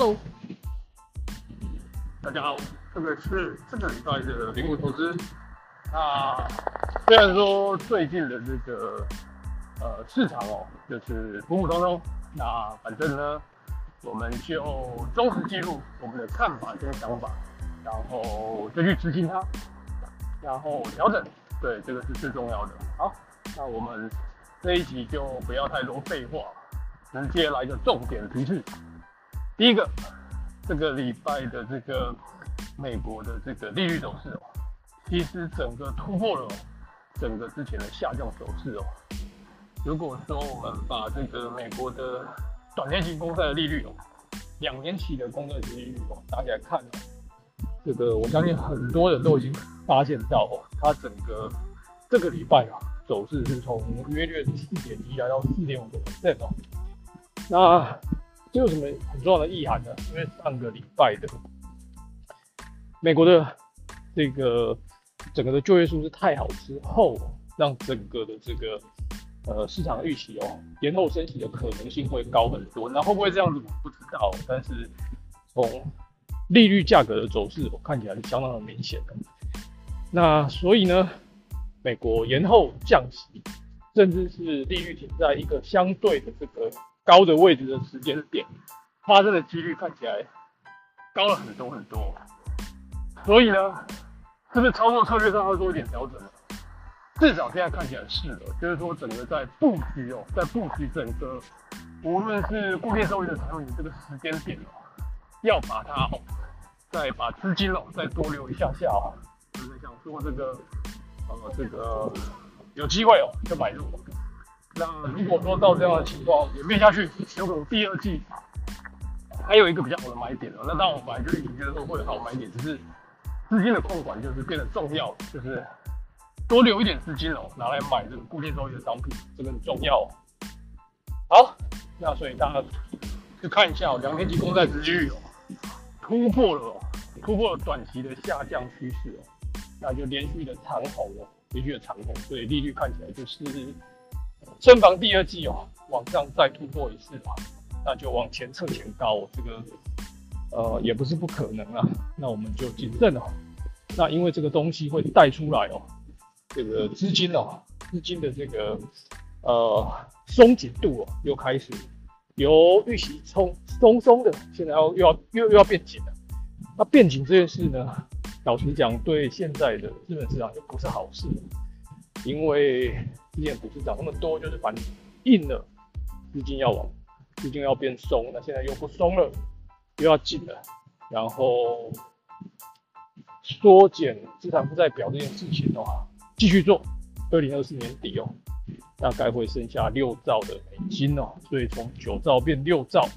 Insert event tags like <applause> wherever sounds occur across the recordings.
Hello，大家好，这个是这个礼拜的灵魂投资。那虽然说最近的这个呃市场哦，就是普普通通，那反正呢，我们就忠实记录我们的看法跟想法，然后就去执行它，然后调整，对，这个是最重要的。好，那我们这一集就不要太多废话，直接来个重点提示。第一个，这个礼拜的这个美国的这个利率走势哦，其实整个突破了整个之前的下降走势哦。如果说我们把这个美国的短年期公债的利率哦，两年期的公债利率哦，拿起来看哦，这个我相信很多人都已经发现到哦，它整个这个礼拜啊走势是从约略四点一来到四点五个 percent 哦，那。这有什么很重要的意涵呢？因为上个礼拜的美国的这个整个的就业数字太好之后，让整个的这个呃市场预期哦，延后升息的可能性会高很多。那会不会这样子？我不知道。但是从利率价格的走势，我看起来是相当的明显的。那所以呢，美国延后降息，甚至是利率停在一个相对的这个。高的位置的时间点发生的几率看起来高了很多很多，所以呢，是不是操作策略上要做一点调整？至少现在看起来是的，就是说整个在布局哦，在布局整个无论是固定收益的产品这个时间点哦，要把它哦，再把资金哦再多留一下下哦，就是想说这个呃这个有机会哦就买入。那如果说到这样的情况演变下去，有可能第二季还有一个比较好的买点哦。那当然我本来就已经觉得说会有好买点，只是资金的控管就是变得重要，就是多留一点资金哦，拿来买这个固定收益的商品，这个很重要。好，那所以大家去看一下哦，两天期公债殖利率哦突破了，突破了短期的下降趋势哦，那就连续的长红哦，连续的长红，所以利率看起来就是。升房第二季哦，往上再突破一次吧，那就往前测前高，这个呃也不是不可能啊。那我们就谨慎哦。那因为这个东西会带出来哦，这个资金哦，资金的这个呃松紧度哦，又开始由预期松松松的，现在要又要又又要变紧了。那变紧这件事呢，老实讲，对现在的资本市场就不是好事，因为。之前股市涨那么多，就是反硬了，资金要往，资金要变松，那现在又不松了，又要紧了，然后缩减资产负债表这件事情的话，继续做，二零二四年底哦，大概会剩下六兆的美金哦，所以从九兆变六兆，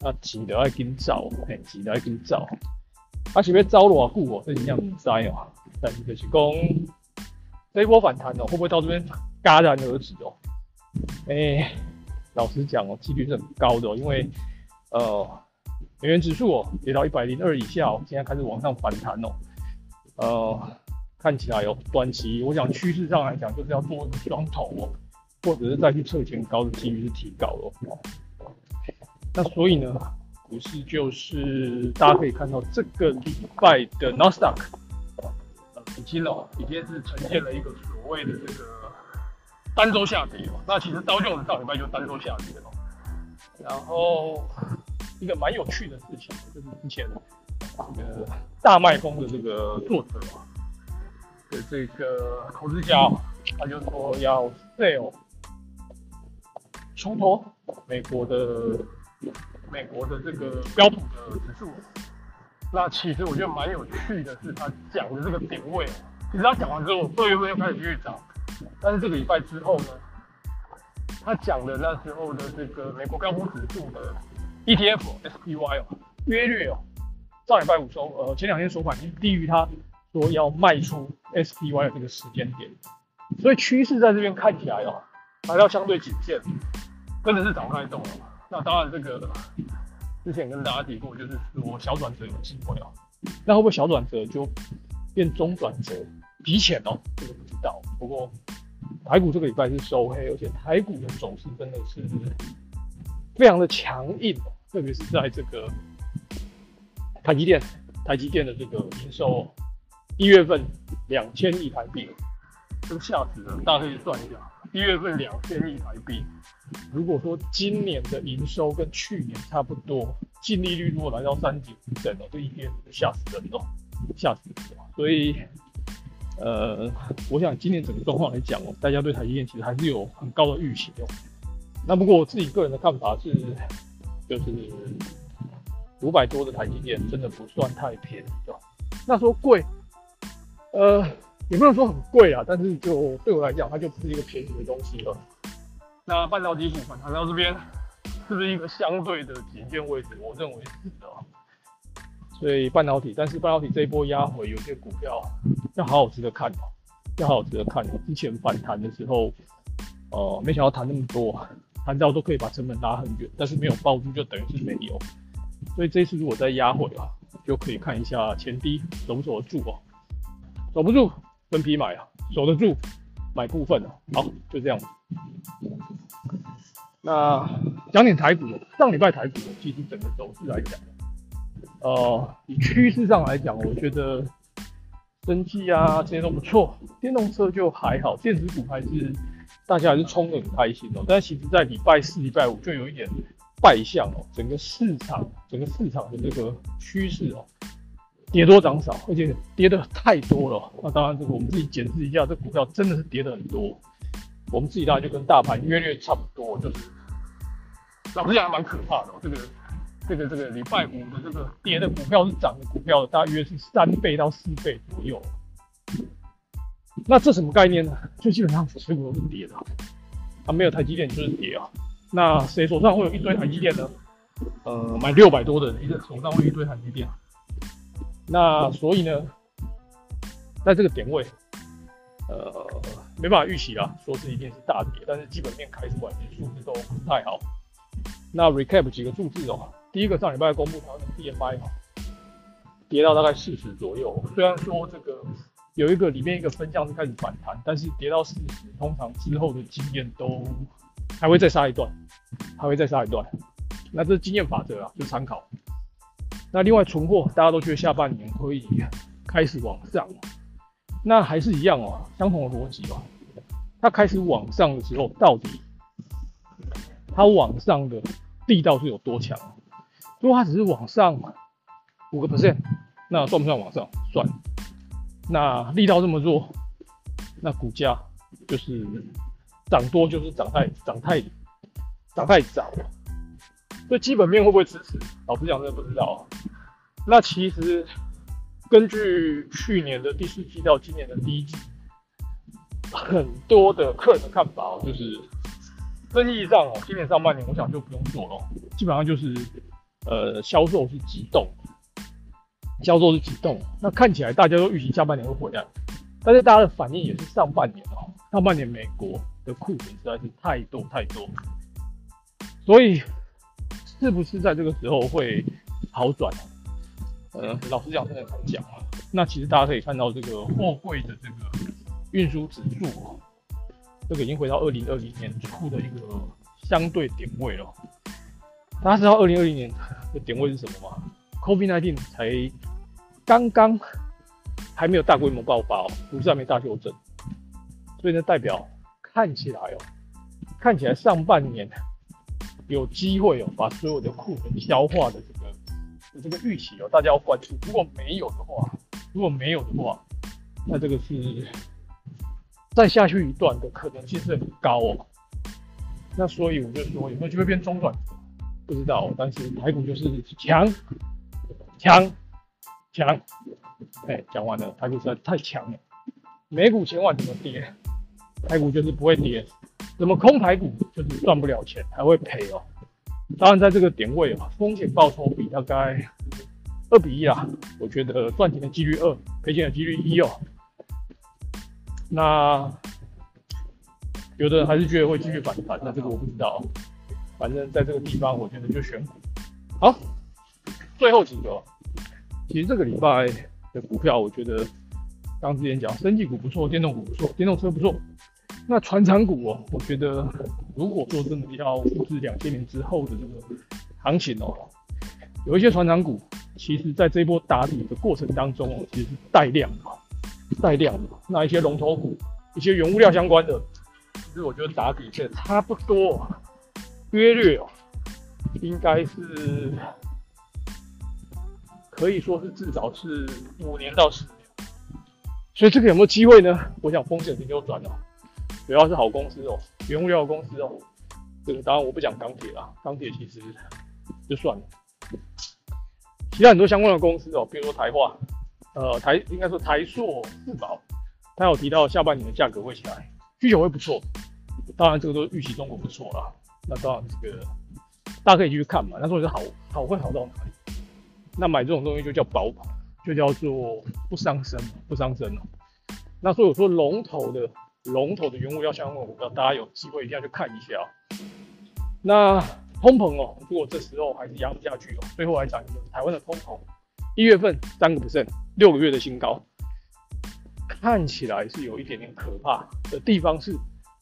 那急得要跟造，哎，急得要跟造，而且要招偌久哦，这样唔知哦，但是就是讲。这一波反弹哦，会不会到这边戛然而止哦？哎，老实讲哦，几率是很高的哦，因为呃，美元指数哦跌到一百零二以下哦，现在开始往上反弹哦，呃，看起来哦，短期我想趋势上来讲就是要做双头哦，或者是再去测前高的几率是提高了。那所以呢，股市就是大家可以看到这个礼拜的 n o s t a q 已经哦，已经是呈现了一个所谓的这个单周下跌哦。那其实刀就上礼拜就单周下跌了。然后一个蛮有趣的事情，就是之前这个大麦风的这个作者啊，的这个投资家，他就说要 sell 出脱美国的美国的这个标普的指数。那其实我觉得蛮有趣的是，他讲的这个点位，其实他讲完之后，我二月份又开始续找，但是这个礼拜之后呢，他讲的那时候的这个美国标普指数的 ETF SPY 哦，约略哦，上礼拜五收，呃，前两天收盘已经低于他说要卖出 SPY 的这个时间点，所以趋势在这边看起来哦，还要相对谨慎，真的是涨太动了。那当然这个。之前跟大家提过，就是说小转折有机会哦，那会不会小转折就变中转折提前哦？这个不知道。不过台股这个礼拜是收黑，而且台股的走势真的是非常的强硬，特别是在这个台积电，台积电的这个营收，一月份两千亿台币，都吓死了。大家可以算一下，一月份两千亿台币。如果说今年的营收跟去年差不多，净利率如果来到三点五哦，这一天吓死人哦，吓死人哦。所以，呃，我想今年整个状况来讲哦，大家对台积电其实还是有很高的预期哦。那不过我自己个人的看法是，就是五百多的台积电真的不算太便宜哦。那说贵，呃，也不能说很贵啊，但是就对我来讲，它就不是一个便宜的东西了。那半导体股反弹到这边，是不是一个相对的极限位置？我认为是的。所以半导体，但是半导体这一波压回，有些股票要好好值得看哦，要好好值得看哦。之前反弹的时候，呃，没想到弹那么多，弹到都可以把成本拉很远，但是没有抱住，就等于是没有。所以这次如果再压回啊，就可以看一下前低守不守得住哦。守不住分批买啊，守得住买部分啊。好，就这样。那讲点台股，上礼拜台股其实整个走势来讲，呃，以趋势上来讲，我觉得登记啊这些都不错，电动车就还好，电子股还是大家还是冲得很开心哦。但其实，在礼拜四、礼拜五就有一点败相哦，整个市场整个市场的这个趋势哦，跌多涨少，而且跌的太多了。那当然，这个我们自己检视一下，这股票真的是跌的很多。我们自己大概就跟大盘约略差不多，就是老实讲还蛮可怕的。这个这个这个礼拜五的这个跌的股票是涨的股票，大约是三倍到四倍左右。那这什么概念呢？就基本上所有股都是跌的，啊，没有台积电就是跌啊。那谁手上会有一堆台积电呢？呃，买六百多的人，一个手上会一堆台积电。那所以呢，在这个点位。呃，没办法预期啊，说是一定是大跌，但是基本面开出来的数字都不太好。那 recap 几个数字哦，第一个上礼拜公布它的 DMI 哈，跌到大概四十左右。虽然说这个有一个里面一个分项是开始反弹，但是跌到四十，通常之后的经验都还会再杀一段，还会再杀一段。那这是经验法则啊，就参考。那另外存货，大家都觉得下半年可以开始往上。那还是一样哦，相同的逻辑哦。它开始往上的时候，到底它往上的力道是有多强？如果它只是往上五个 percent，那算不算往上？算。那力道这么弱，那股价就是涨多就是涨太涨太涨太早。了。所以基本面会不会支持？老实讲，真的不知道啊。那其实。根据去年的第四季到今年的第一季，很多的客人的看法哦，就是生意上哦，今年上半年我想就不用做了，基本上就是呃销售是急动，销售是急动，那看起来大家都预期下半年会回来，但是大家的反应也是上半年哦，上半年美国的库存实在是太多太多，所以是不是在这个时候会好转？呃，老实讲，真的难讲啊。那其实大家可以看到，这个货柜的这个运输指数啊，这个已经回到二零二零年初的一个相对点位了。大家知道二零二零年 <laughs> 的点位是什么吗？COVID-19 才刚刚还没有大规模爆发哦，股市还没大修正，所以呢，代表看起来哦，看起来上半年有机会哦，把所有的库存消化的。这个这个预期哦，大家要关注。如果没有的话，如果没有的话，那这个是再下去一段的可能性是很高哦。那所以我就说，有没有机会变中转？不知道，但是台股就是强强强。哎，讲完了，台股实在太强了。美股千万怎么跌，台股就是不会跌。怎么空台股就是赚不了钱，还会赔哦。当然，在这个点位啊，风险报酬比大概二比一啦。我觉得赚钱的几率二，赔钱的几率一哦。那有的人还是觉得会继续反弹，那这个我不知道。反正在这个地方，我觉得就选股。好，最后几个，其实这个礼拜的股票，我觉得刚之前讲，升技股不错，电动股不错，电动车不错。那船厂股哦，我觉得如果说真的要复制两千年之后的这个行情哦，有一些船厂股其实在这波打底的过程当中哦，其实是带量的，带量的。那一些龙头股、一些原物料相关的，其实我觉得打底的差不多，约略哦，应该是可以说是至少是五年到十年。所以这个有没有机会呢？我想风险是扭转哦，主要是好公司哦，原物料公司哦。这个当然我不讲钢铁啦，钢铁其实就算了。其他很多相关的公司哦，比如说台化，呃，台应该说台塑、四宝，他有提到下半年的价格会起来，需求会不错。当然这个都预期中国不错啦。那当然这个大家可以继续看嘛。那说是好好会好到哪里？那买这种东西就叫保，就叫做不伤身，不伤身哦。那所以我说龙头的龙头的原物料相关股票，大家有机会一定要去看一下。那通膨哦，如果这时候还是压不下去哦，最后来讲一个台湾的通膨，一月份三个 percent，六个月的新高，看起来是有一点点可怕的地方是，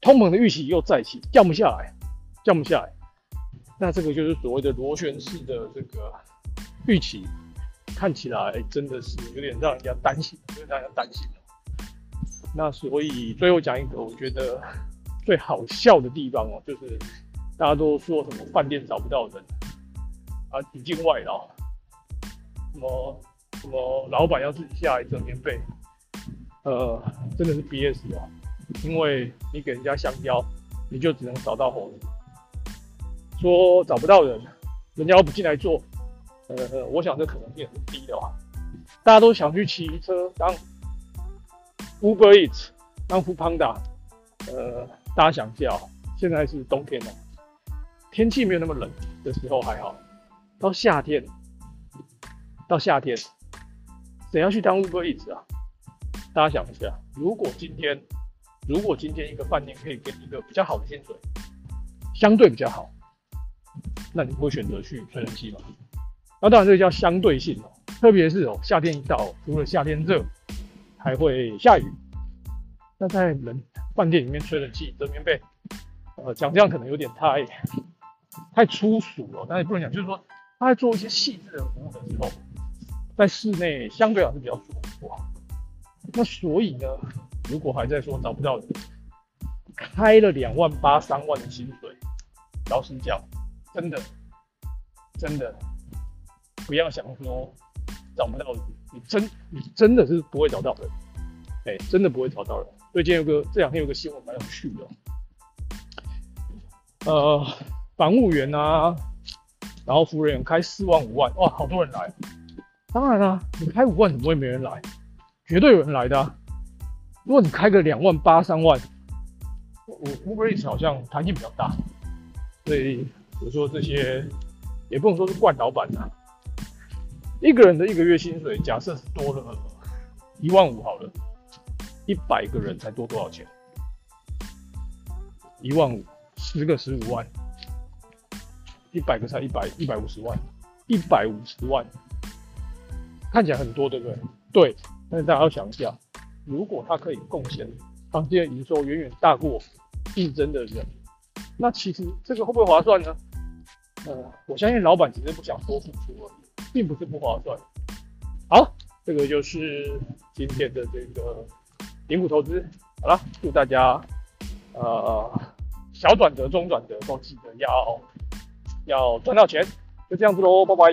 通膨的预期又再起，降不下来，降不下来。那这个就是所谓的螺旋式的这个预期，看起来真的是有点让人家担心，有点让人家担心那所以最后讲一个，我觉得最好笑的地方哦，就是。大家都说什么饭店找不到人啊，引进外劳，什么什么老板要自己下来整棉被，呃，真的是 BS 哦，因为你给人家香蕉，你就只能找到猴子。说找不到人，人家又不进来做，呃，我想这可能性很低的哦。大家都想去骑车当 Uber Eats，当 Food Panda，呃，大家想一下，现在是冬天了。天气没有那么冷的时候还好，到夏天，到夏天，怎样去当 Uber Eats 啊？大家想一下，如果今天，如果今天一个饭店可以给你一个比较好的薪水，相对比较好，那你会选择去吹冷气吗？那当然这个叫相对性哦，特别是哦夏天一到，除了夏天热，还会下雨，那在人饭店里面吹冷气、折棉被，呃，讲这样可能有点太。太粗俗了，但也不能讲，就是说他在做一些细致的服务的时候，在室内相对来说是比较舒服。那所以呢，如果还在说找不到人，开了两万八三万的薪水，老实讲，真的真的不要想说找不到人，你真你真的是不会找到人，哎，真的不会找到人。所以今天有个这两天有个新闻蛮有趣的，呃。防务员啊，然后服务员开四万五万，哇，好多人来。当然啦，你开五万怎么会没人来？绝对有人来的。如果你开个两万八三万，我 Uber 好像弹性比较大，所以我说这些也不能说是惯老板呐。一个人的一个月薪水，假设是多了一万五好了，一百个人才多多少钱？一万五，十个十五万。一百个才一百一百五十万，一百五十万看起来很多，对不对？对，但是大家要想一下，如果他可以贡献房间营收远远大过竞争的人，那其实这个会不会划算呢？呃，我相信老板只是不想多付出而已，并不是不划算。好，这个就是今天的这个顶股投资。好了，祝大家呃小转折、中转折都记得要。要赚到钱，就这样子喽，拜拜。